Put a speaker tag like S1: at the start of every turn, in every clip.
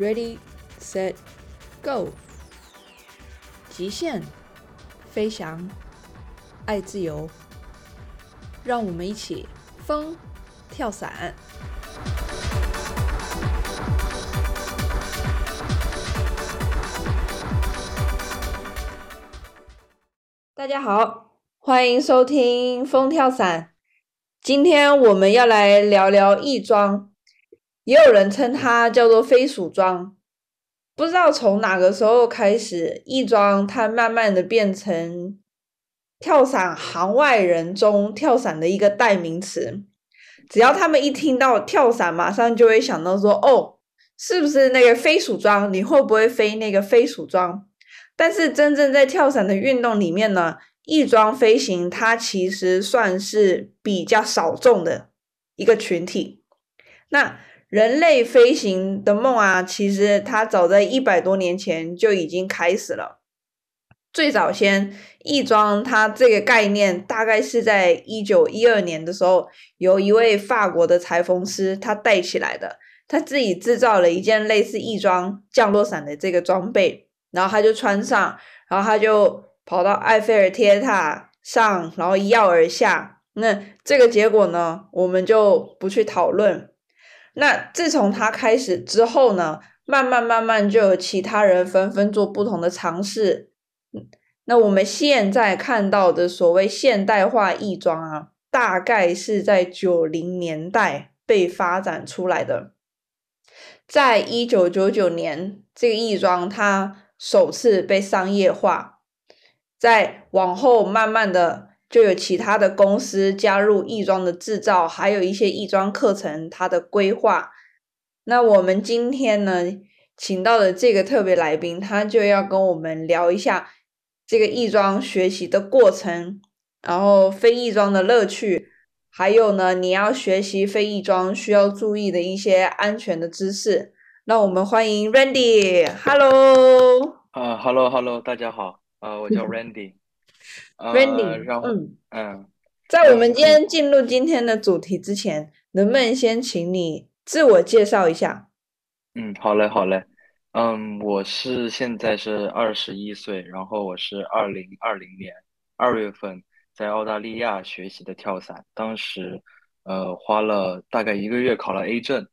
S1: ，Ready, set, go！极限飞翔，爱自由，让我们一起风跳伞。大家好，欢迎收听风跳伞。今天我们要来聊聊翼装。也有人称它叫做飞鼠装，不知道从哪个时候开始，翼装它慢慢的变成跳伞行外人中跳伞的一个代名词。只要他们一听到跳伞，马上就会想到说：“哦，是不是那个飞鼠装？你会不会飞那个飞鼠装？”但是真正在跳伞的运动里面呢，翼装飞行它其实算是比较少众的一个群体。那人类飞行的梦啊，其实它早在一百多年前就已经开始了。最早先翼装它这个概念，大概是在一九一二年的时候，由一位法国的裁缝师他带起来的，他自己制造了一件类似翼装降落伞的这个装备，然后他就穿上，然后他就跑到埃菲尔铁塔上，然后一跃而下。那这个结果呢，我们就不去讨论。那自从他开始之后呢，慢慢慢慢就有其他人纷纷做不同的尝试。那我们现在看到的所谓现代化亦装啊，大概是在九零年代被发展出来的。在一九九九年，这个亦装它首次被商业化，在往后慢慢的。就有其他的公司加入翼装的制造，还有一些翼装课程它的规划。那我们今天呢，请到的这个特别来宾，他就要跟我们聊一下这个翼装学习的过程，然后飞翼装的乐趣，还有呢，你要学习飞翼装需要注意的一些安全的知识。那我们欢迎 Randy，Hello。
S2: 啊，Hello，Hello，大家好，啊，我叫 Randy。
S1: Randy，
S2: 嗯嗯，
S1: 在我们今天进入今天的主题之前，能不能先请你自我介绍一下？
S2: 嗯，好嘞，好嘞。嗯，我是现在是二十一岁，然后我是二零二零年二月份在澳大利亚学习的跳伞，当时呃花了大概一个月考了 A 证，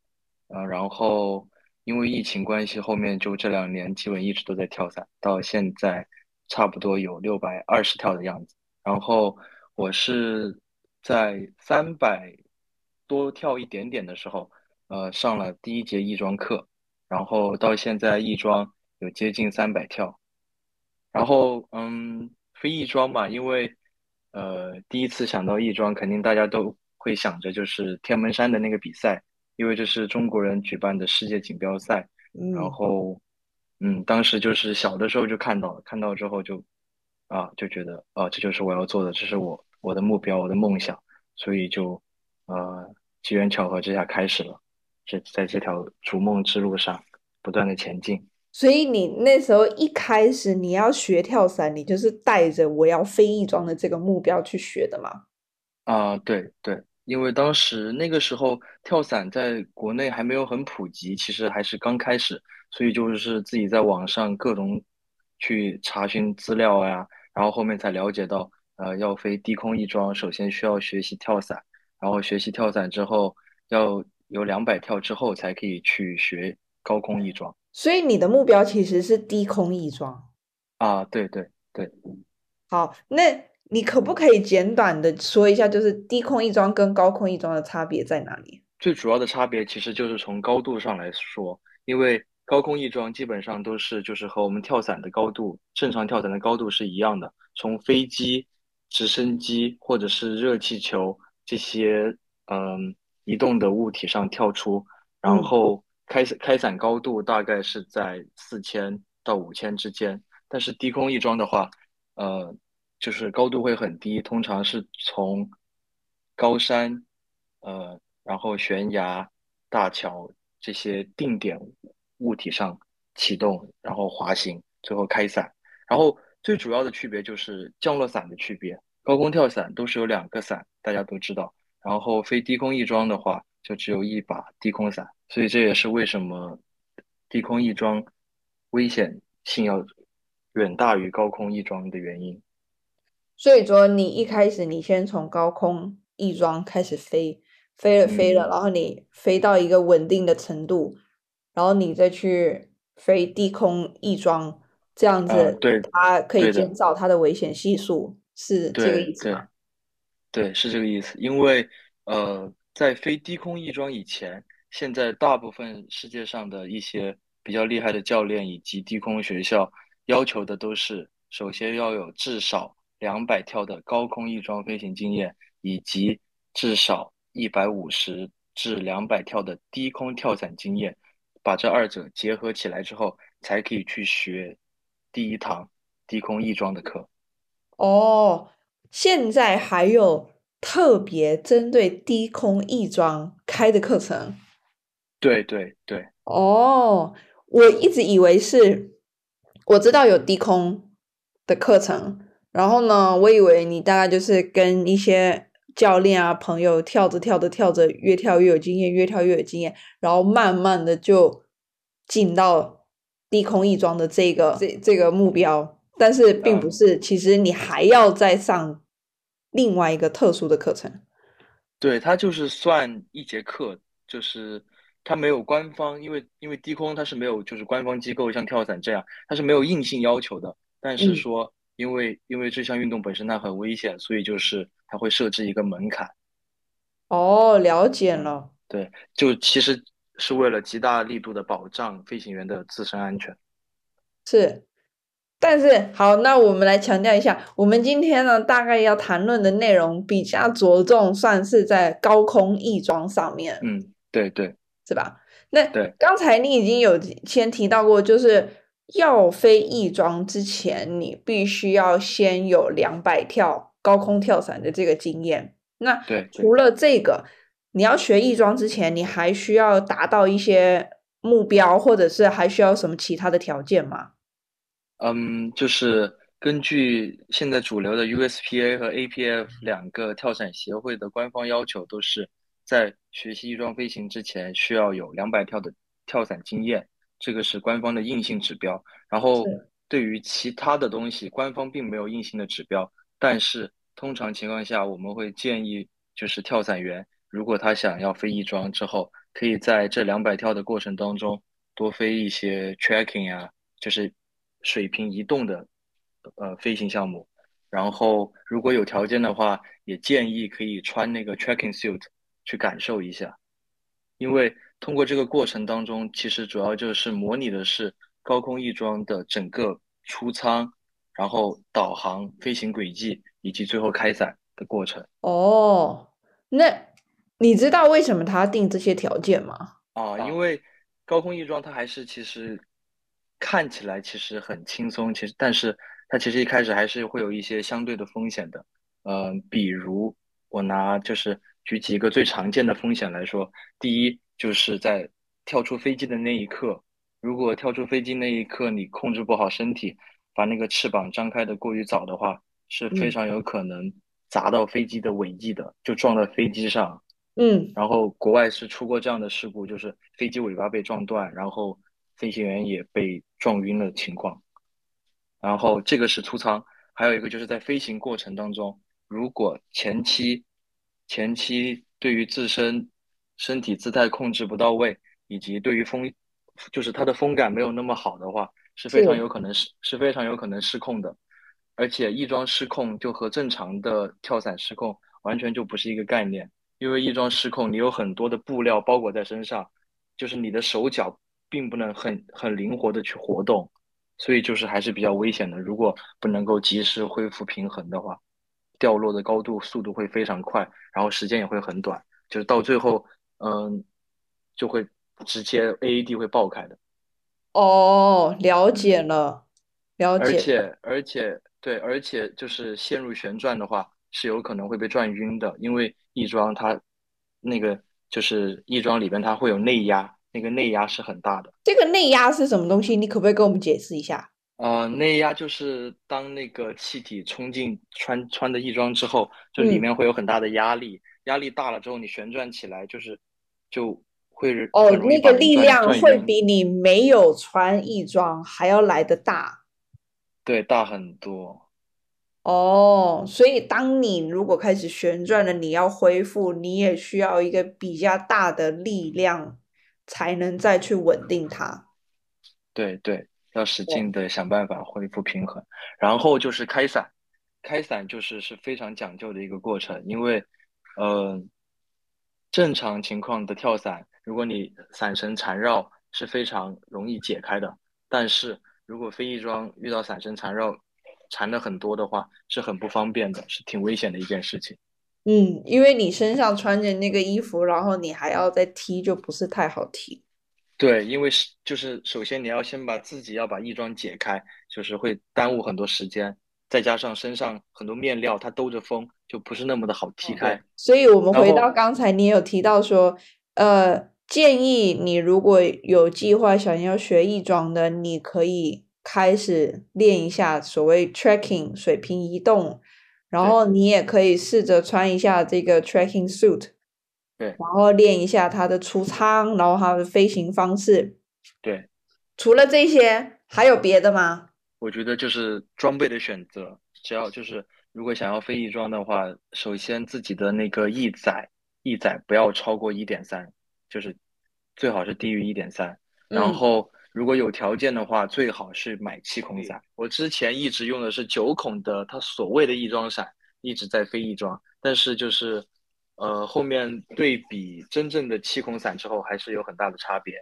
S2: 呃，然后因为疫情关系，后面就这两年基本一直都在跳伞，到现在。差不多有六百二十跳的样子，然后我是在三百多跳一点点的时候，呃，上了第一节翼装课，然后到现在翼装有接近三百跳，然后嗯，非翼装嘛，因为呃第一次想到翼装，肯定大家都会想着就是天门山的那个比赛，因为这是中国人举办的世界锦标赛，然后。嗯，当时就是小的时候就看到了，看到之后就，啊，就觉得啊，这就是我要做的，这是我我的目标，我的梦想，所以就，呃，机缘巧合之下开始了，这在这条逐梦之路上不断的前进。
S1: 所以你那时候一开始你要学跳伞，你就是带着我要飞翼装的这个目标去学的吗？
S2: 啊，对对，因为当时那个时候跳伞在国内还没有很普及，其实还是刚开始。所以就是自己在网上各种去查询资料呀，然后后面才了解到，呃，要飞低空翼装，首先需要学习跳伞，然后学习跳伞之后，要有两百跳之后才可以去学高空翼装。
S1: 所以你的目标其实是低空翼装
S2: 啊？对对对。
S1: 好，那你可不可以简短的说一下，就是低空翼装跟高空翼装的差别在哪里？
S2: 最主要的差别其实就是从高度上来说，因为。高空翼装基本上都是就是和我们跳伞的高度，正常跳伞的高度是一样的。从飞机、直升机或者是热气球这些嗯移动的物体上跳出，然后开开伞高度大概是在四千到五千之间。但是低空翼装的话，呃，就是高度会很低，通常是从高山、呃，然后悬崖、大桥这些定点。物体上启动，然后滑行，最后开伞。然后最主要的区别就是降落伞的区别。高空跳伞都是有两个伞，大家都知道。然后飞低空翼装的话，就只有一把低空伞，所以这也是为什么低空翼装危险性要远大于高空翼装的原因。
S1: 所以说，你一开始你先从高空翼装开始飞，飞了飞了，
S2: 嗯
S1: 然后你飞到一个稳定的程度，然后你再去飞低空翼装，这样子
S2: 啊对
S1: 它可以减少它的危险系数，是这个意思吗？
S2: 对，是这个意思。因为呃，在飞低空翼装以前，现在大部分世界上的一些比较厉害的教练以及低空学校要求的都是，首先要有至少两百跳的高空翼装飞行经验，以及至少一百五十至两百跳的低空跳伞经验，把这二者结合起来之后，才可以去学第一堂低空翼装的课。
S1: 哦，现在还有特别针对低空翼装开的课程。
S2: 对对对。
S1: 哦，我一直以为是，我知道有低空的课程，然后呢，我以为你大概就是跟一些教练啊、朋友跳着跳着跳着，越跳越有经验，越跳越有经验，然后慢慢的就进到低空翼装的这个这这个目标，但是并不
S2: 嗯
S1: 是，其实你还要再上另外一个特殊的课程。
S2: 对，它就是算一节课，就是它没有官方，因为因为低空它是没有就是官方机构像跳伞这样，它是没有硬性要求的。但是
S1: 嗯
S2: 说，因为因为这项运动本身它很危险，所以就是它会设置一个门槛。
S1: 哦，了解
S2: 嗯，
S1: 了。
S2: 对，就其实是为了极大力度的保障飞行员的自身安全。
S1: 是，但是好，那我们来强调一下，我们今天呢大概要谈论的内容比较着重，算是在高空翼装上面，
S2: 嗯，对对
S1: 是吧？那
S2: 对
S1: 刚才你已经有先提到过，就是要飞翼装之前，你必须要先有两百跳高空跳伞的这个经验。那。除了这个，你要学翼装之前，你还需要达到一些目标，或者是还需要什么其他的条件吗？
S2: 嗯，就是根据现在主流的 USPA 和 APF 两个跳伞协会的官方要求，都是在学习翼装飞行之前需要有两百跳的跳伞经验，这个是官方的硬性指标。然后对于其他的东西，官方并没有硬性的指标，但是通常情况下，我们会建议就是跳伞员，如果他想要飞翼装之后，可以在这两百跳的过程当中多飞一些 tracking 啊、就是水平移动的呃飞行项目。然后如果有条件的话，也建议可以穿那个 tracking suit 去感受一下，因为通过这个过程当中，其实主要就是模拟的是高空翼装的整个出舱，然后导航、飞行轨迹以及最后开伞的过程。
S1: 哦，那你知道为什么他定这些条件吗？
S2: 啊，因为高空翼装它还是其实看起来其实很轻松，其实但是它其实一开始还是会有一些相对的风险的。呃，比如我拿就是举几个最常见的风险来说，第一就是在跳出飞机的那一刻，如果跳出飞机那一刻你控制不好身体，把那个翅膀张开的过于早的话，是非
S1: 嗯
S2: 常有可能砸到飞机的尾翼的，就撞到飞机上。
S1: 嗯，
S2: 然后国外是出过这样的事故，就是飞机尾巴被撞断，然后飞行员也被撞晕了情况。然后这个是出舱，还有一个就是在飞行过程当中，如果前期前期对于自身身体姿态控制不到位，以及对于风就是它的风感没有那么好的话，是非常有可能是是非常有可能失控的。而且翼装失控就和正常的跳伞失控完全就不是一个概念。因为翼装失控，你有很多的布料包裹在身上，就是你的手脚并不能很很灵活的去活动，所以就是还是比较危险的。如果不能够及时恢复平衡的话，掉落的高度速度会非常快，然后时间也会很短，就是到最后，嗯，就会直接 AED 会爆开的。
S1: 哦，了解
S2: 嗯，
S1: 了，了
S2: 而
S1: 解了。
S2: 且而且对，而且就是陷入旋转的话，是有可能会被转晕的，因为翼装它那个就是翼装里边它会有内压，那个内压是很大的。
S1: 这个内压是什么东西？你可不可以跟我们解释一下？
S2: 呃，内压就是当那个气体冲进穿穿的翼装之后，就里
S1: 嗯，
S2: 面会有很大的压力，压力大了之后，你旋转起来就是就会
S1: 哦，那个力量会，比你没有穿翼装还要来得大。
S2: 对，大很多。
S1: 哦，所以当你如果开始旋转了，你要恢复，你也需要一个比较大的力量，才能再去稳定它。
S2: 对对，要使，劲的想办法恢复平衡。然后就是开伞，开伞就是是非常讲究的一个过程，因为，呃，正常情况的跳伞，如果你伞绳缠绕是非常容易解开的，但是如果飞翼装遇到伞绳缠绕缠的很多的话，是很不方便的，是挺危险的一件事情。
S1: 嗯，因为你身上穿着那个衣服，然后你还要再踢，就不是太好踢。
S2: 对，因为是就是首先你要先把自己要把翼装解开，就是会耽误很多时间，再加上身上很多面料它兜着风，就不是那么的好踢
S1: 对，
S2: 开。
S1: 所以我们回到刚才，你有提到说，呃，建议你如果有计划想要学翼装的，你可以开始练一下所谓 tracking 水平移动，然后你也可以试着穿一下这个 tracking suit，
S2: 对
S1: 然后练一下它的出舱，然后它的飞行方式。
S2: 对，
S1: 除了这些，还有别的吗？
S2: 我觉得就是装备的选择，只要就是如果想要飞翼装的话，首先自己的那个翼载翼载不要超过一点三，就是最好是低于一点三。然
S1: 嗯，
S2: 后如果有条件的话，最好是买气孔伞。我之前一直用的是九孔的，它所谓的翼装伞，一直在飞翼装，但是就是呃后面对比真正的气孔伞之后，还是有很大的差别。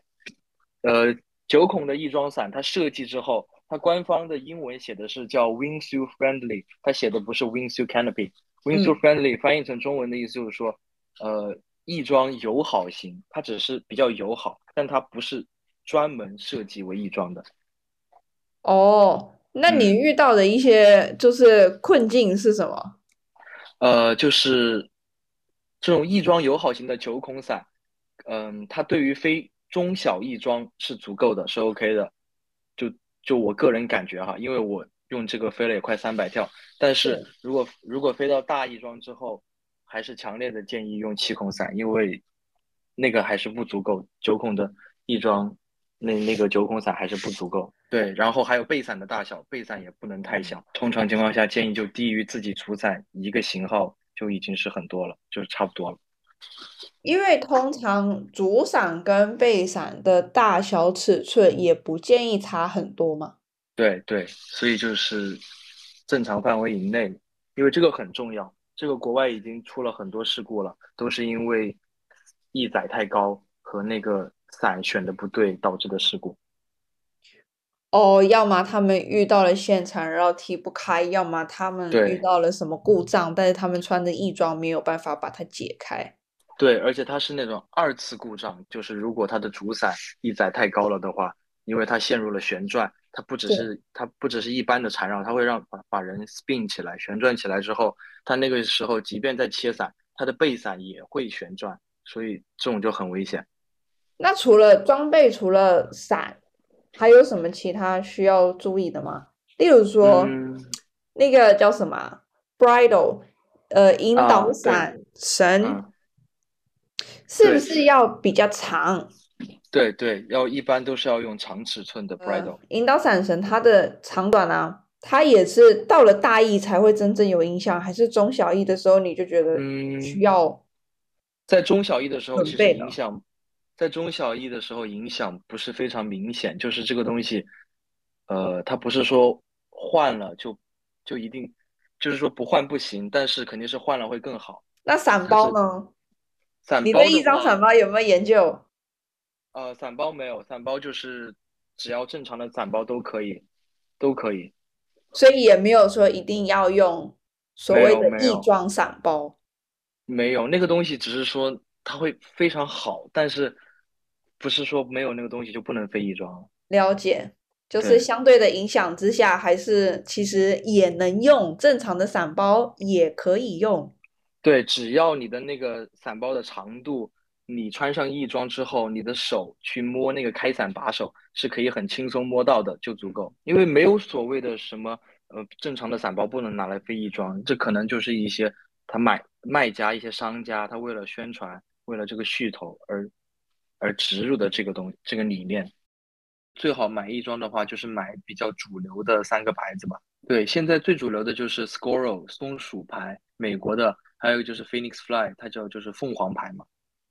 S2: 呃，九孔的翼装伞，它设计之后，它官方的英文写的是叫 wingsuit friendly，它写的不是 wingsuit canopy。wingsuit
S1: 嗯
S2: ，friendly 翻译成中文的意思就是说，呃，翼装友好型，它只是比较友好，但它不是专门设计为翼装的。
S1: 哦，那你
S2: 嗯，
S1: 遇到的一些就是困境是什么？
S2: 呃，就是这种翼装友好型的九孔伞，嗯，它对于非中小翼装是足够的，是 OK 的。就就我个人感觉哈，因为我用这个飞了也快三百跳，但是
S1: 是。
S2: 如果如果飞到大翼装之后，还是强烈的建议用七孔伞，因为那个还是不足够，九孔的翼装那那个九孔伞还是不足够。对，然后还有备伞的大小，备伞也不能太小，通常情况下建议就低于自己主伞一个型号就已经是很多了，就是差不多了。
S1: 因为通常主伞跟背伞的大小尺寸也不建议差很多嘛。
S2: 对对，所以就是正常范围以内，因为这个很重要。这个国外已经出了很多事故了，都是因为翼载太高和那个伞选的不对导致的事故。
S1: 哦，要么他们遇到了现场然后踢不开，要么他们遇到了什么故障，但是他们穿着翼装没有办法把它解开。
S2: 对，而且它是那种二次故障，就是如果它的主伞翼载太高了的话，因为它陷入了旋转，它不只
S1: 是，
S2: 它不只是一般的缠绕，它会让把把人 spin 起来，旋转起来之后，它那个时候即便在切伞，它的背伞也会旋转，所以这种就很危险。
S1: 那除了装备，除了伞，还有什么其他需要注意的吗？例如说，
S2: 嗯。
S1: 那个叫什么啊？bridle，呃，引导伞绳
S2: 嗯，
S1: 是不是要比较长？
S2: 对对，要一般都是要用长尺寸的
S1: 呃
S2: ，bridle。
S1: 引导伞绳它的长短啊，它也是到了大意才会真正有影响，还是中小意的时候你就觉得需
S2: 嗯，
S1: 要
S2: 在中小意的时候，其实？影响，在中小意的时候影响不是非常明显，就是这个东西，呃，它不是说换了就就一定，就是说不换不行，但是肯定是换了会更好。
S1: 那伞包呢？
S2: 伞包
S1: 你对一张
S2: 的话，
S1: 伞包有没有研究？
S2: 呃，伞包没有，散包就是只要正常的散包都可以，都可以，
S1: 所以也没有说一定要用所谓的
S2: 有没有。
S1: 翼装伞包。
S2: 没有，那个东西只是说它会非常好，但是不是说没有那个东西就不能飞翼装。
S1: 了解，就是相对的影响之下，还是其实也能用，正常的散包也可以用。
S2: 对，只要你的那个伞包的长度，你穿上翼装之后，你的手去摸那个开伞把手是可以很轻松摸到的，就足够。因为没有所谓的什么呃正常的伞包不能拿来飞翼装，这可能就是一些他买卖家一些商家他为了宣传为了这个噱头而而植入的这个东这个理念。最好买翼装的话，就是买比较主流的三个牌子吧。对，现在最主流的就是 Squirrel 松鼠牌，美国的，还有就是 Phoenix Fly，它叫就是凤凰牌嘛。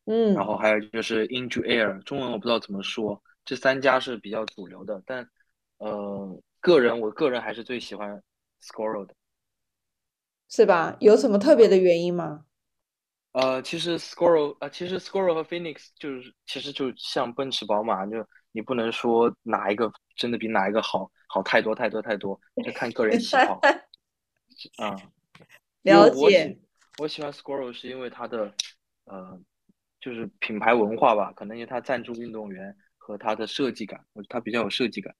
S1: 嗯，
S2: 然后还有就是 Into Air，中文我不知道怎么说，这三家是比较主流的。但呃，个人我个人还是最喜欢 Squirrel 的，
S1: 是吧？有什么特别的原因吗？
S2: 呃，其实 Squirrel 呃，其实 Squirrel 和 Phoenix 就是其实就像奔驰、宝马，就你不能说哪一个真的比哪一个好好太多太多太多，就看个人喜好。啊，
S1: 了解，
S2: 我喜欢 Squirrel 是因为它的呃，就是品牌文化吧，可能因为它赞助运动员和它的设计感，我觉得它比较有设计感。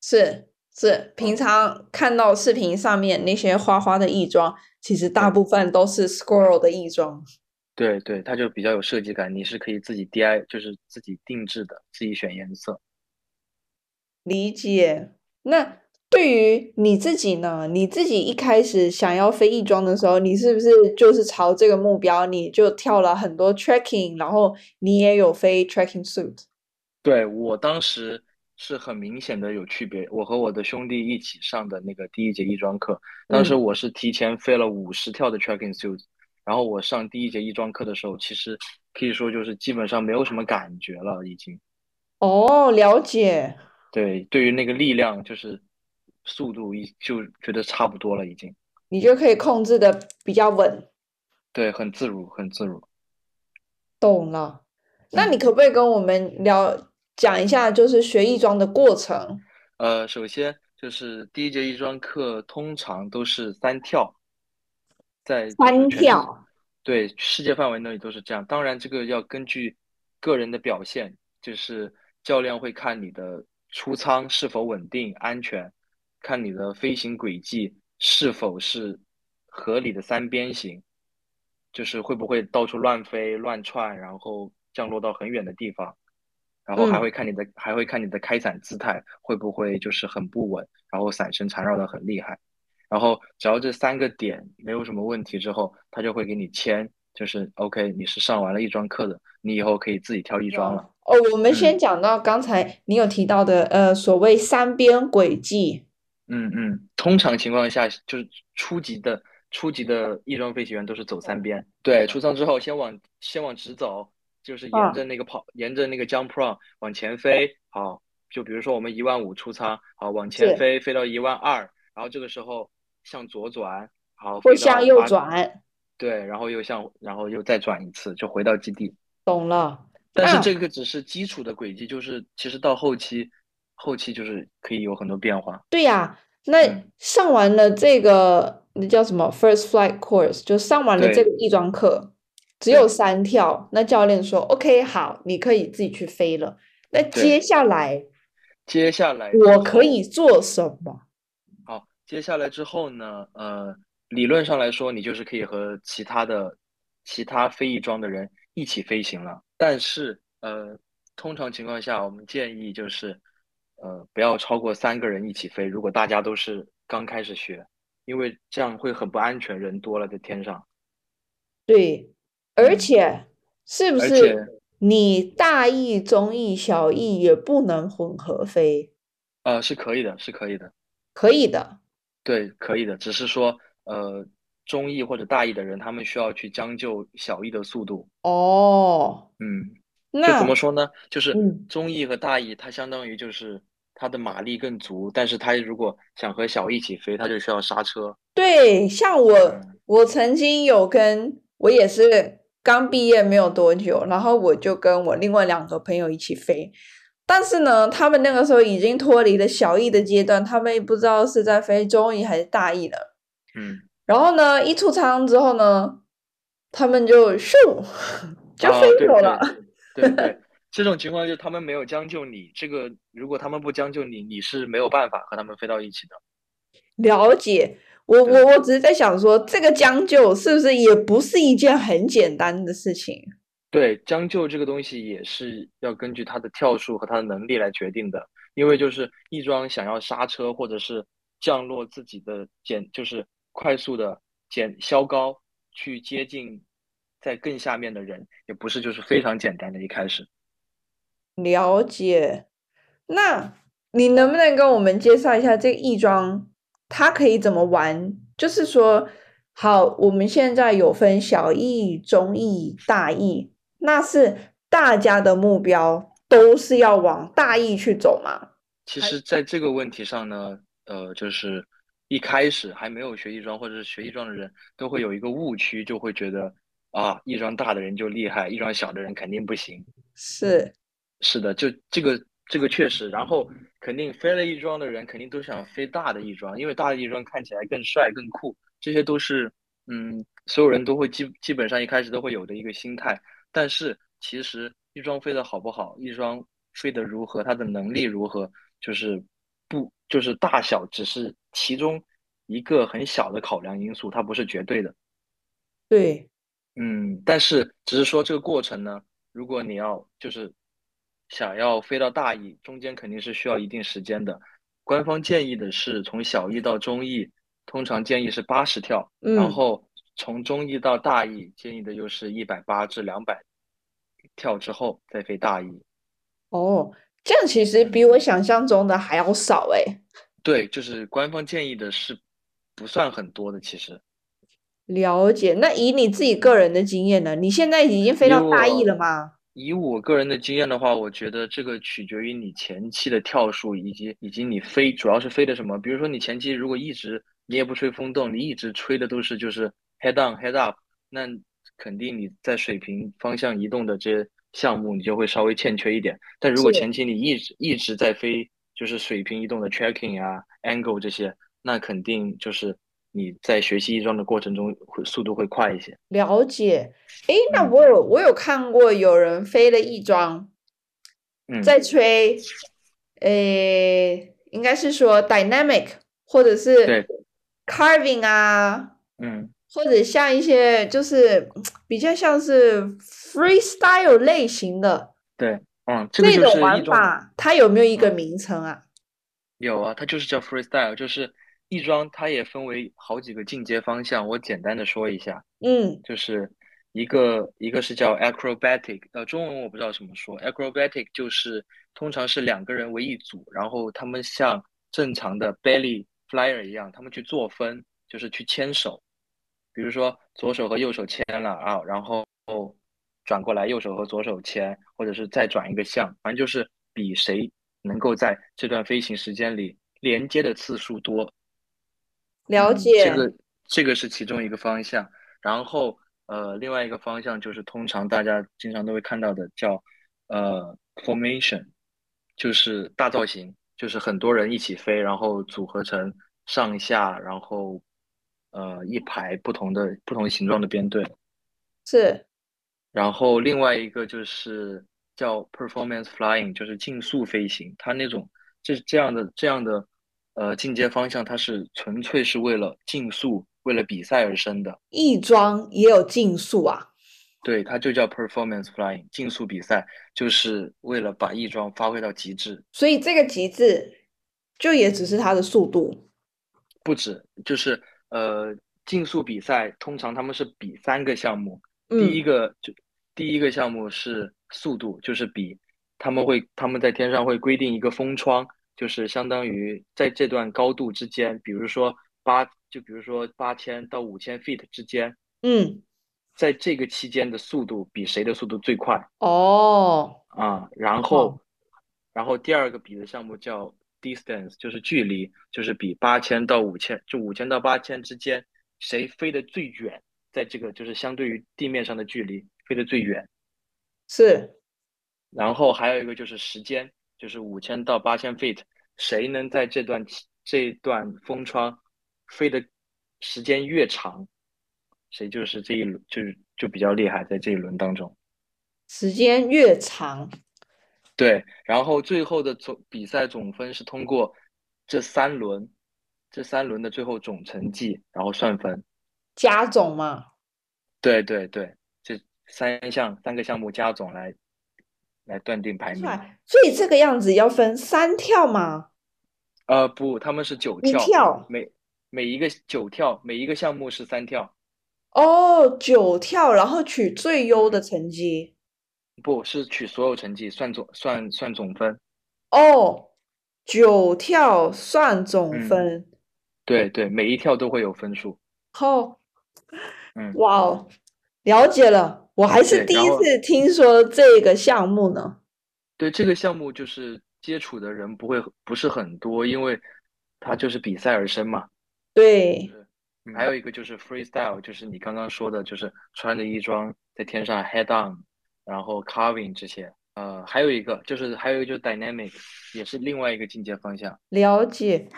S1: 是是，平
S2: 嗯，
S1: 常看到视频上面那些花花的翼装，其实大部分都是 Squirrel 的翼装。
S2: 对对，它就比较有设计感，你是可以自己 DI，就是自己定制的，自己选颜色。
S1: 理解。那对于你自己呢？你自己一开始想要飞翼装的时候，你是不是就是朝这个目标，你就跳了很多 tracking，然后你也有飞 tracking suit？
S2: 对，我当时是很明显的有区别，我和我的兄弟一起上的那个第一节翼装课，当时
S1: 嗯，
S2: 我是提前飞了五十跳的 tracking suit，然后我上第一节翼装课的时候，其实可以说就是基本上没有什么感觉了，已经。
S1: 哦，了解，
S2: 对，对于那个力量就是速度一就觉得差不多了，已经。
S1: 你就可以控制的比较稳。
S2: 对，很自如，很自如。
S1: 懂了。那你
S2: 嗯，
S1: 可不可以跟我们聊讲一下，就是学翼装的过程？
S2: 呃，首先就是第一节翼装课通常都是三跳，在就是
S1: 单
S2: 全世，
S1: 跳。
S2: 对，世界范围内都是这样。当然，这个要根据个人的表现，就是教练会看你的出舱是否稳定、安全，看你的飞行轨迹是否是合理的三边形，就是会不会到处乱飞、乱窜，然后降落到很远的地方。然后还
S1: 嗯，
S2: 会看你的，还会看你的开伞姿态会不会就是很不稳，然后伞绳缠绕的很厉害。然后只要这三个点没有什么问题之后，他就会给你签，就是 OK，你是上完了一桩课的，你以后可以自己挑一桩了。
S1: 哦哦，我们
S2: 嗯
S1: 先讲到刚才你有提到的，呃，所谓三边轨迹。
S2: 嗯嗯，通常情况下就是初级的初级的翼装飞行员都是走三边，对，出舱之后先往先往直走，就是沿
S1: 啊，
S2: 着那个跑，沿着那个 jump run 往前飞，好，就比如说我们一万五出舱，好，往前
S1: 是，
S2: 飞，飞到一万二，然后这个时候向左转，好，
S1: 或
S2: 飞
S1: 向右
S2: 八，
S1: 转。
S2: 对，然后又向，然后又再转一次，就回到基地。
S1: 懂了。
S2: 但是
S1: 那
S2: 这个只是基础的轨迹，就是其实到后期，后期就是可以有很多变化。
S1: 对呀，那
S2: 嗯，
S1: 上完了这个那叫什么 first flight course，就上完了这个翼装课，只有三跳。那教练说，OK，好，你可以自己去飞了。那接，下来
S2: 接下来
S1: 我可以，做什么？
S2: 好，接下来之后呢，呃，理论上来说，你就是可以和其他的其他飞翼装的人一起飞行了。但是，呃，通常情况下，我们建议就是，呃，不要超过三个人一起飞。如果大家都是刚开始学，因为这样会很不安全，人多了在天上。
S1: 对，而
S2: 嗯，
S1: 且是不，是你大翼、中翼、小翼也不能混合飞？
S2: 呃，是可以的，是可以的。
S1: 可以的。
S2: 对，可以的，只是说，呃，中翼或者大翼的人，他们需要去将就小翼的速度。
S1: 哦，
S2: 嗯，就怎么说呢？就是
S1: 嗯。
S2: 中翼和大翼，它相当于就是它的马力更足，但是它如果想和小翼一起飞，它就需要刹车。
S1: 对，像我，
S2: 嗯
S1: 我曾经有跟我也是刚毕业没有多久，然后我就跟我另外两个朋友一起飞，但是呢，他们那个时候已经脱离了小翼的阶段，他们也不知道是在飞中翼还是大翼了。
S2: 嗯，
S1: 然后呢，一出舱之后呢，他们就咻 就飞走了。
S2: 对对 对，这种情况就是他们没有将就你，这个如果他们不将就你，你是没有办法和他们飞到一起的。
S1: 了解，我我。我只是在想说，这个将就是不是也不是一件很简单的事情？
S2: 对，将就这个东西也是要根据他的跳数和他的能力来决定的，因为就是翼装想要刹车或者是降落自己的减，就是快速的减消高去接近在更下面的人，也不是就是非常简单的。一开始，
S1: 了解。那你能不能跟我们介绍一下这个翼装，它可以怎么玩？就是说，好，我们现在有分小易、中易、大易，那是大家的目标都是要往大易去走吗？
S2: 其实，在这个问题上呢，呃，就是一开始还没有学亦庄或者是学亦庄的人，都会有一个误区，就会觉得啊，翼装大的人就厉害，翼装小的人肯定不行。
S1: 是，
S2: 是的，就这个这个确实，然后肯定飞了翼装的人肯定都想飞大的翼装，因为大的翼装看起来更帅更酷，这些都是嗯，所有人都会基基本上一开始都会有的一个心态。但是其实翼装飞的好不好，翼装飞的如何，它的能力如何？就是不就是大小只是其中一个很小的考量因素，它不是绝对的。
S1: 对，
S2: 嗯，但是只是说这个过程呢，如果你要就是想要飞到大翼，中间肯定是需要一定时间的。官方建议的是从小翼到中翼，通常建议是八十跳，然后从中翼到大翼建议的又是一百八至两百跳之后再飞大翼。
S1: 哦。这样其实比我想象中的还要少哎。
S2: 对，就是官方建议的是不算很多的，其实。
S1: 了解。那以你自己个人的经验呢？你现在已经飞到大翼了吗？
S2: 以我个人的经验的话，我觉得这个取决于你前期的跳数，以及以及你飞主要是飞的什么。比如说你前期如果一直你也不吹风洞，你一直吹的都是就是 head down head up，那肯定你在水平方向移动的这些。项目你就会稍微欠缺一点，但如果前期你一直一直在飞，就是水平移动的 tracking 啊，angle 这些，那肯定就是你在学习翼装的过程中会速度会快一些。
S1: 了解，哎，那我有我有看过有人飞了翼装，在吹，诶，应该是说 dynamic 或者是 carving 啊，嗯。或者像一些就是比较像是 freestyle 类型的，
S2: 对，嗯，这种
S1: 玩法它有没有一个名称啊？
S2: 有啊，它就是叫 freestyle，就是翼装，它也分为好几个进阶方向。我简单的说一下，
S1: 嗯，
S2: 就是一个一个是叫 acrobatic，呃，中文我不知道怎么说，acrobatic 就是通常是两个人为一组，然后他们像正常的 belly flyer 一样，他们去做分，就是去牵手。比如说左手和右手牵了啊，然后转过来右手和左手牵，或者是再转一个向，反正就是比谁能够在这段飞行时间里连接的次数多。
S1: 了解。
S2: 这个这个是其中一个方向，然后呃另外一个方向就是通常大家经常都会看到的叫呃 formation，就是大造型，就是很多人一起飞，然后组合成上下，然后。呃，一排不同的不同形状的编队，
S1: 是。
S2: 然后另外一个就是叫 performance flying，就是竞速飞行。它那种这这样的这样的呃进阶方向，它是纯粹是为了竞速、为了比赛而生的。
S1: 翼装也有竞速啊？
S2: 对，它就叫 performance flying，竞速比赛，就是为了把翼装发挥到极致。
S1: 所以这个极致就也只是它的速度？
S2: 不止，就是。呃，竞速比赛通常他们是比三个项目，第一个就第一个项目是速度，就是比他们会他们在天上会规定一个风窗，就是相当于在这段高度之间，比如说八，就比如说八千到五千 feet 之间，
S1: 嗯，
S2: 在这个期间的速度比谁的速度最快？
S1: 哦，
S2: 啊，然后然后第二个比的项目叫。distance 就是距离，就是比八千到五千，就五千到八千之间，谁飞得最远，在这个就是相对于地面上的距离飞得最远，
S1: 是。
S2: 然后还有一个就是时间，就是五千到八千 feet，谁能在这段这段风窗飞的时间越长，谁就是这一轮就是就比较厉害，在这一轮当中，
S1: 时间越长。
S2: 对，然后最后的总比赛总分是通过这三轮，这三轮的最后总成绩，然后算分，
S1: 加总嘛？
S2: 对对对，这三项三个项目加总来来断定排名。
S1: 所以这个样子要分三跳吗？
S2: 呃，不，他们是九跳，每每一个九跳，每一个项目是三跳。
S1: 哦，九跳，然后取最优的成绩。
S2: 不是取所有成绩算总算算总分。
S1: 哦，九跳算总
S2: 嗯，
S1: 分。
S2: 对对，每一跳都会有分数。
S1: 哦，
S2: 嗯，
S1: 哇哦，了解了，我还是第一次听说这个项目呢。
S2: 对这个项目就是接触的人不会不是很多，因为它就是比赛而生嘛。
S1: 对，
S2: 嗯还有一个就是 freestyle，就是你刚刚说的，就是穿着衣装在天上 head on，然后 carving 这些。呃，还有一个就是还有一个就是 dynamic，也是另外一个进阶方向。
S1: 了解。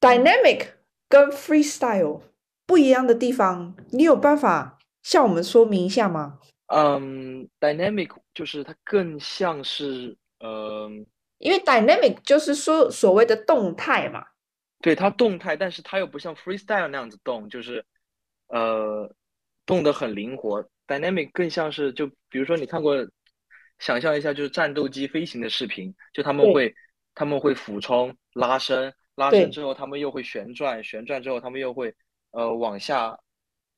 S1: Dynamic 跟 freestyle 不一样的地方，你有办法向我们说明一下吗？
S2: 嗯，dynamic 就是它更像是，呃，
S1: 因为 dynamic 就是说所谓的动态嘛。
S2: 对，它动态，但是它又不像 freestyle 那样子动，就是呃，动得很灵活。dynamic 更像是就比如说你看过，想象一下就是战斗机飞行的视频，就他们会他们会俯冲、拉伸，拉伸，之后他们又会旋转，旋转之后他们又会呃往下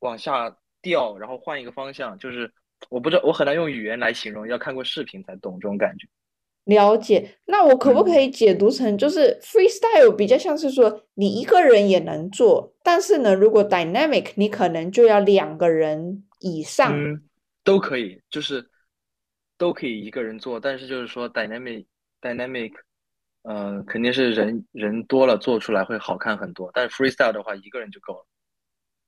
S2: 往下掉，然后换一个方向，就是我不知道我很难用语言来形容，要看过视频才懂这种感觉。
S1: 了解。那我可不可
S2: 嗯
S1: 以解读成，就是 freestyle 比较像是说你一个人也能做，但是呢，如果 dynamic 你可能就要两个人以上。
S2: 嗯，都可以，就是都可以一个人做，但是就是说 dynamic dynamic，呃，肯定是人人多了做出来会好看很多，但是 freestyle 的话一个人就够了。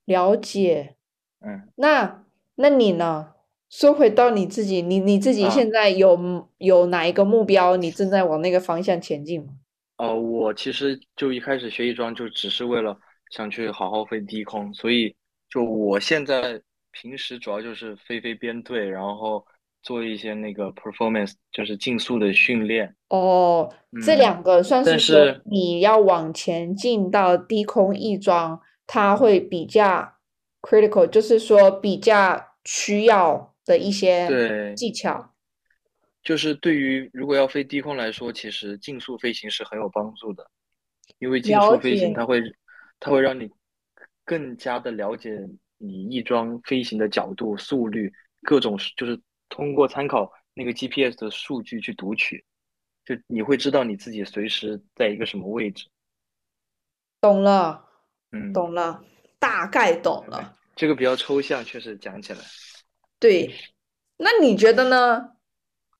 S1: 了解。
S2: 嗯
S1: 那那你呢？说回到你自己，你你自己
S2: 啊
S1: 现在有有哪一个目标？你正在往那个方向前进吗？
S2: 呃，我其实就一开始学翼装就只是为了想去好好飞低空，所以就我现在平时主要就是飞飞编队，然后做一些那个 performance，就是竞速的训练。
S1: 哦，这
S2: 嗯，
S1: 两个算
S2: 但
S1: 是说
S2: 是
S1: 你要往前进到低空翼装，它会比较 critical，就是说比较需要的一些
S2: 对。
S1: 技巧。
S2: 就是对于如果要飞低空来说，其实竞速飞行是很有帮助的，因为竞速飞行，它会它会让你更加的了解你翼装飞行的角度、速率，各种就是通过参考那个 GPS 的数据去读取，就你会知道你自己随时在一个什么位置。
S1: 懂了，
S2: 嗯，
S1: 懂了，大概懂了。
S2: 这个比较抽象，确实讲起来。
S1: 对，那你觉得呢？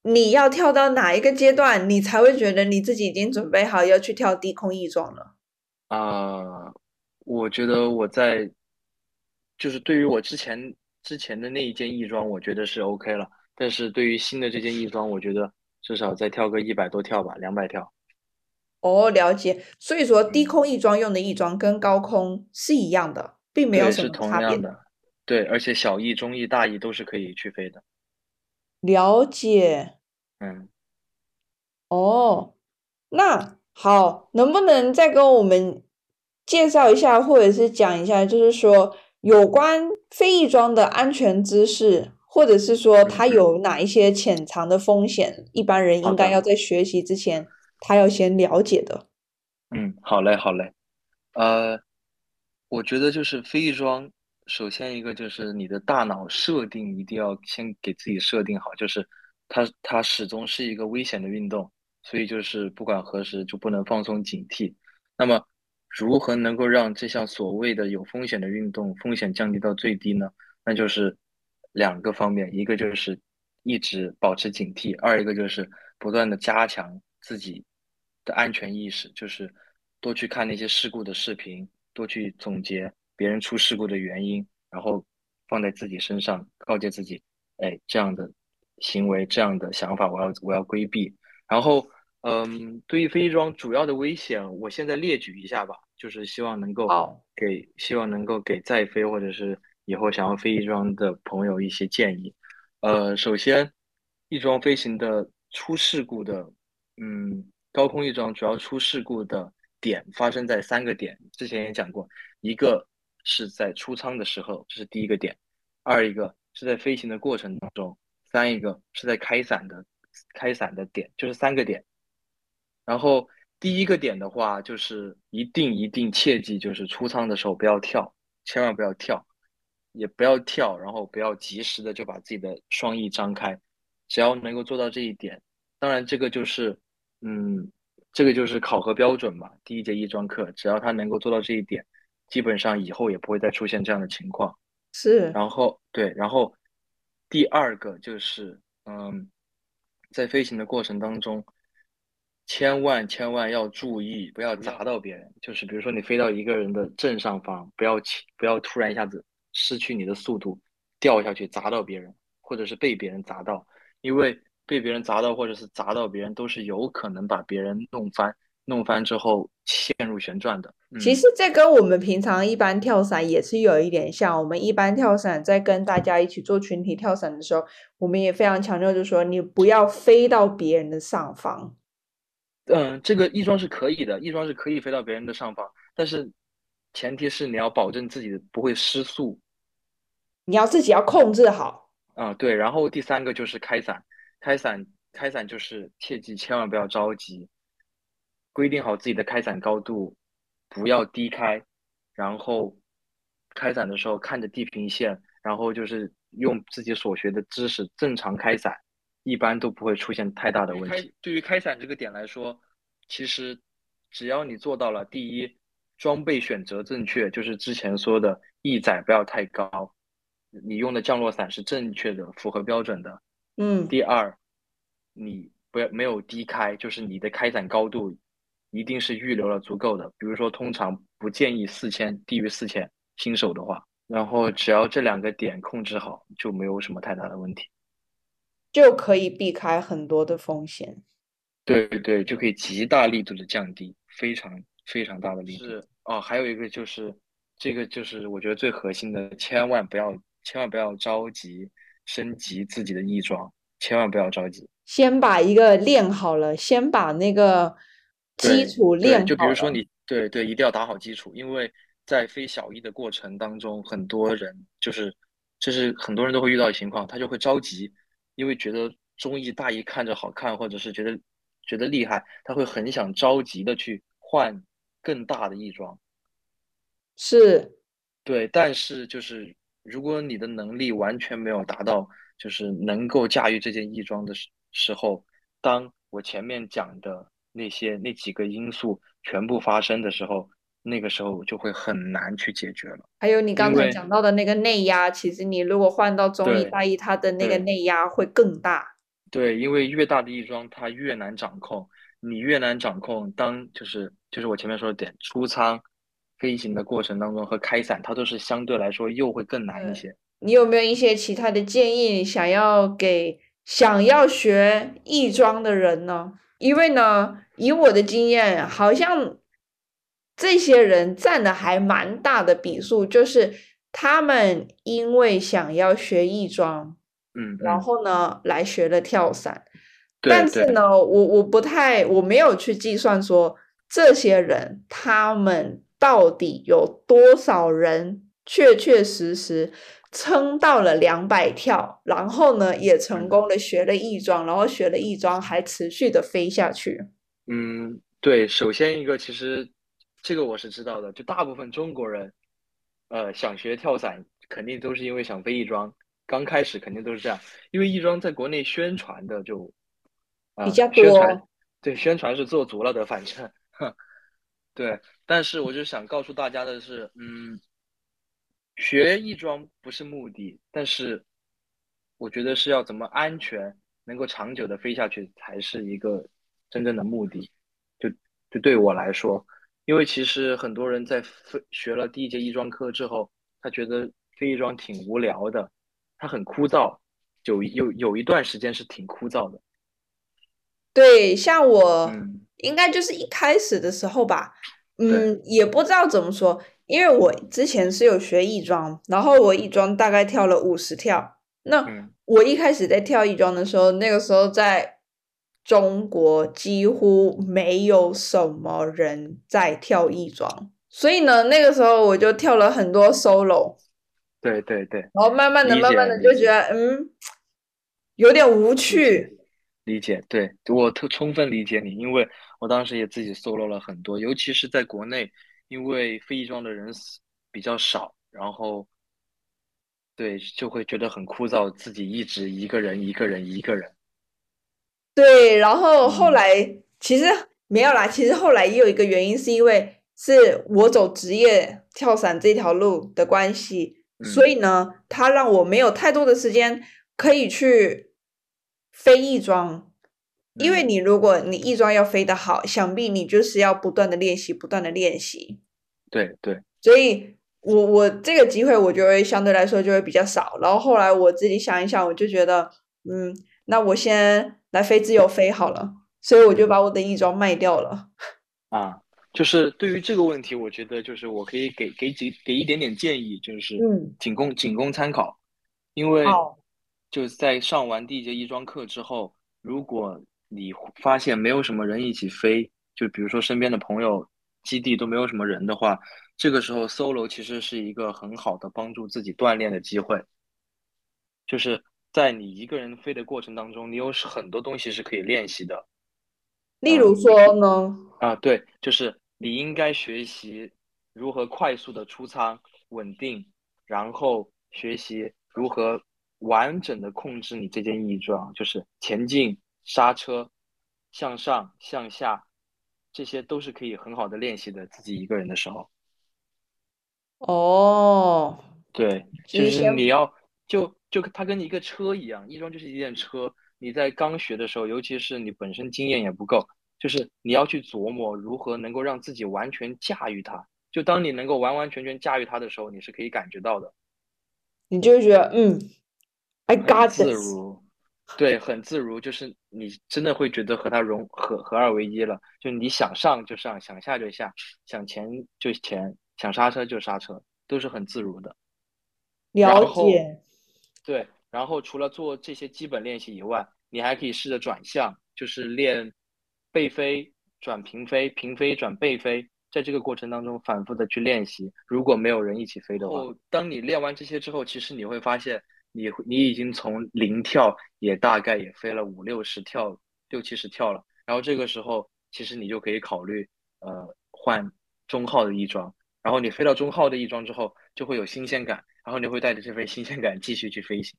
S1: 你要跳到哪一个阶段，你才会觉得你自己已经准备好要去跳低空翼装了？
S2: 啊、我觉得我在，就是对于我之前之前的那一件翼装，我觉得是 OK 了。但是对于新的这件翼装，我觉得至少再跳个一百多跳吧，两百跳。
S1: 哦，了解。所以说，低
S2: 嗯，
S1: 空翼装用的翼装跟高空是一样的，并没有，什
S2: 是
S1: 么差别。
S2: 同样的。对，而且小翼、中翼、大翼都是可以去飞的。
S1: 了解。
S2: 嗯，
S1: 哦，那好，能不能再跟我们介绍一下，或者是讲一下，就是说有关飞翼装的安全知识，或者是说它有哪一些潜藏的风险，一般人。应该要在学习之前，他要先了解的。
S2: 嗯，好嘞，好嘞。呃，我觉得就是飞翼装，首先一个就是你的大脑设定一定要先给自己设定好，就是它它始终是一个危险的运动，所以就是不管何时就不能放松警惕。那么，如何能够让这项所谓的有风险的运动风险降低到最低呢？那就是两个方面，一个就是一直保持警惕，二一个就是不断的加强自己的安全意识，就是多去看那些事故的视频，多去总结别人出事故的原因，然后放在自己身上，告诫自己，哎，这样的行为、这样的想法，我要我要规避。然后，嗯，对于飞机装主要的危险，我现在列举一下吧，就是希望能够，给希望能够给在飞或者是以后想要飞翼装的朋友一些建议。呃，首先，翼装飞行的出事故的，嗯，高空翼装主要出事故的点发生在三个点，之前也讲过，一个是在出舱的时候，这是第一个点；二一个是在飞行的过程当中；三一个是在开伞的开伞的点，就是三个点。然后第一个点的话，就是一定一定切记，就是出舱的时候不要跳，千万不要跳。也不要跳，然后不要及时的就把自己的双翼张开，只要能够做到这一点，当然这个就是，嗯，这个就是考核标准嘛。第一节翼装课，只要他能够做到这一点，基本上以后也不会再出现这样的情况。
S1: 是，
S2: 然后对，然后第二个就是，嗯，在飞行的过程当中。千万千万要注意，不要砸到别人。就是比如说，你飞到一个人的正上方，不要起，不要突然一下子失去你的速度，掉下去砸到别人，或者是被别人砸到。因为被别人砸到，或者是砸到别人，都是有可能把别人弄翻，弄翻之后陷入旋转的。
S1: 其实这跟我们平常一般跳伞也是有一点像。我们一般跳伞在跟大家一起做群体跳伞的时候，我们也非常强调，就是说你不要飞到别人的上方。
S2: 嗯，这个翼装是可以的，翼装是可以飞到别人的上方，但是前提是你要保证自己不会失速，
S1: 你要自己要控制好。
S2: 啊，对。然后第三个就是开伞，开伞开伞就是切记千万不要着急，规定好自己的开伞高度，不要低开，然后开伞的时候看着地平线，然后就是用自己所学的知识正常开伞。一般都不会出现太大的问题。对于开伞这个点来说，其实只要你做到了第一，装备选择正确，就是之前说的翼载不要太高，你用的降落伞是正确的，符合标准的。
S1: 嗯。
S2: 第二，你不要没有低开，就是你的开展高度一定是预留了足够的。比如说，通常不建议四千，低于四千，新手的话，然后只要这两个点控制好，就没有什么太大的问题。
S1: 就可以避开很多的风险，
S2: 对对，就可以极大力度的降低，非常非常大的力度。是哦，还有一个就是，这个就是我觉得最核心的，千万不要千万不要着急升级自己的翼装，千万不要着急，
S1: 先把一个练好了，先把那个基础练好。
S2: 就比如说你，对对，一定要打好基础，因为在飞小翼的过程当中，很多人就是，就是很多人都会遇到的情况，他就会着急。因为觉得中翼大翼看着好看，或者是觉得觉得厉害，他会很想着急的去换更大的翼装。
S1: 是，
S2: 对。但是就是如果你的能力完全没有达到，就是能够驾驭这件翼装的时时候，当我前面讲的那些那几个因素全部发生的时候。那个时候就会很难去解决了。
S1: 还有你刚才讲到的那个内压，其实你如果换到中翼大翼，它的那个内压会更大。
S2: 对，因为越大的翼装它越难掌控，你越难掌控，当就是就是我前面说的点，出舱飞行的过程当中和开伞，它都是相对来说又会更难一些。
S1: 你有没有一些其他的建议，想要给想要学翼装的人呢？因为呢，以我的经验，好像。这些人占的还蛮大的比数，就是他们因为想要学翼装，
S2: 嗯，
S1: 然后呢来学了跳伞，但是呢，我我不太我没有去计算说这些人他们到底有多少人确确实实撑到了两百跳，然后呢也成功的学了翼装，然后学了翼装还持续的飞下去。
S2: 嗯，对，首先一个其实。这个我是知道的，就大部分中国人，呃，想学跳伞，肯定都是因为想飞翼装。刚开始肯定都是这样，因为翼装在国内宣传的就
S1: 比较多，
S2: 对，宣传是做足了的，反正，对。但是我就想告诉大家的是，嗯，学亦庄不是目的，但是我觉得是要怎么安全，能够长久的飞下去才是一个真正的目的。就就对我来说。因为其实很多人在飞学了第一节亦庄课之后，他觉得飞翼庄挺无聊的，他很枯燥，有有有一段时间是挺枯燥的。
S1: 对，像我应该就是一开始的时候吧，嗯，也不知道怎么说，因为我之前是有学翼装，然后我翼装大概跳了五十跳。那我一开始在跳翼装的时候，那个时候在。中国几乎没有什么人在跳翼装，所以呢，那个时候我就跳了很多 solo。
S2: 对对对。
S1: 然后慢慢的、慢慢的就觉得，嗯，有点无趣。
S2: 理解，对我特充分理解你，因为我当时也自己 solo 了很多，尤其是在国内，因为非裔装的人比较少，然后对，就会觉得很枯燥，自己一直一个人一个人一个人。
S1: 对，然后后
S2: 嗯
S1: 来其实没有啦，其实后来也有一个原因，是因为是我走职业跳伞这条路的关系，所
S2: 嗯
S1: 以呢，它让我没有太多的时间可以去飞翼装，因为
S2: 嗯
S1: 你如果你翼装要飞得好，想必你就是要不断的练习，不断的练习，
S2: 对对，
S1: 所以我我这个机会我就会相对来说就会比较少。然后后来我自己想一想，我就觉得，嗯，那我先来飞自由飞好了，所以我就把我的翼装卖掉了。
S2: 啊，就是对于这个问题，我觉得就是我可以给给几给一点点建议，就是
S1: 嗯
S2: 仅供仅供参考。因为
S1: 好
S2: 就是在上完第一节翼装课之后，如果你发现没有什么人一起飞，就比如说身边的朋友、基地都没有什么人的话，这个时候 solo 其实是一个很好的帮助自己锻炼的机会。就是在你一个人飞的过程当中，你有很多东西是可以练习的。
S1: 例如说呢，
S2: 啊，对，就是你应该学习如何快速的出舱、稳定，然后学习如何完整的控制你这件翼装，就是前进、刹车、向上、向下，这些都是可以很好的练习的。自己一个人的时候，
S1: 哦，
S2: 对，就是你要就就它跟一个车一样，翼装就是一辆车。你在刚学的时候，尤其是你本身经验也不够，就是你要去琢磨如何能够让自己完全驾驭它。就当你能够完完全全驾驭它的时候，你是可以感觉到的，
S1: 你就会觉得，嗯，I
S2: 很
S1: got
S2: 自。如，对，很自如，就是你真的会觉得和它融合合二为一了。就你想上就上，想下就下，想前就前，想刹车就刹车，都是很自如的。
S1: 了解，
S2: 对，然后除了做这些基本练习以外，你还可以试着转向，就是练背飞转平飞，平飞转背飞，在这个过程当中反复的去练习。如果没有人一起飞的话，当你练完这些之后，其实你会发现你你已经从零跳也大概也飞了五六十跳，六七十跳了。然后这个时候，其实你就可以考虑呃换中号的翼装。然后你飞到中号的翼装之后，就会有新鲜感，然后你会带着这份新鲜感继续去飞行。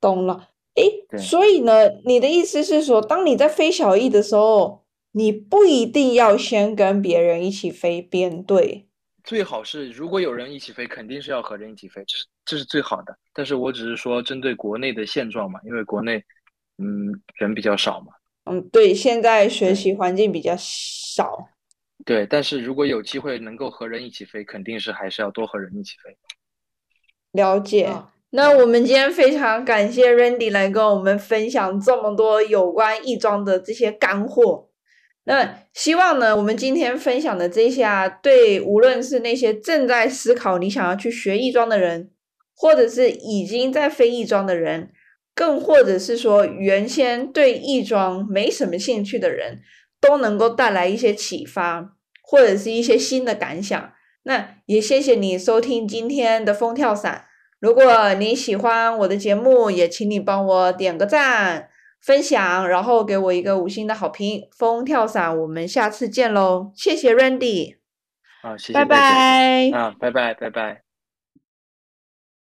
S1: 懂了。诶，
S2: 对
S1: 所以呢，你的意思是说，当你在飞小翼的时候，你不一定要先跟别人一起飞编队。
S2: 最好是如果有人一起飞，肯定是要和人一起飞，这是这是最好的。但是我只是说针对国内的现状嘛，因为国内嗯人比较少嘛。
S1: 嗯，对，现在学习环境比较少。
S2: 对，但是如果有机会能够和人一起飞，肯定是还是要多和人一起飞。
S1: 了解。
S2: 啊
S1: 那我们今天非常感谢 Randy 来跟我们分享这么多有关翼装的这些干货。那希望呢，我们今天分享的这些啊，对无论是那些正在思考你想要去学翼装的人，或者是已经在飞亦庄的人，更或者是说原先对亦庄没什么兴趣的人，都能够带来一些启发，或者是一些新的感想。那也谢谢你收听今天的风跳伞。如果你喜欢我的节目，也请你帮我点个赞、分享，然后给我一个五星的好评。风跳伞，我们下次见喽！谢谢 Randy，
S2: 好，谢谢
S1: 拜。拜。
S2: 啊，拜拜，拜拜。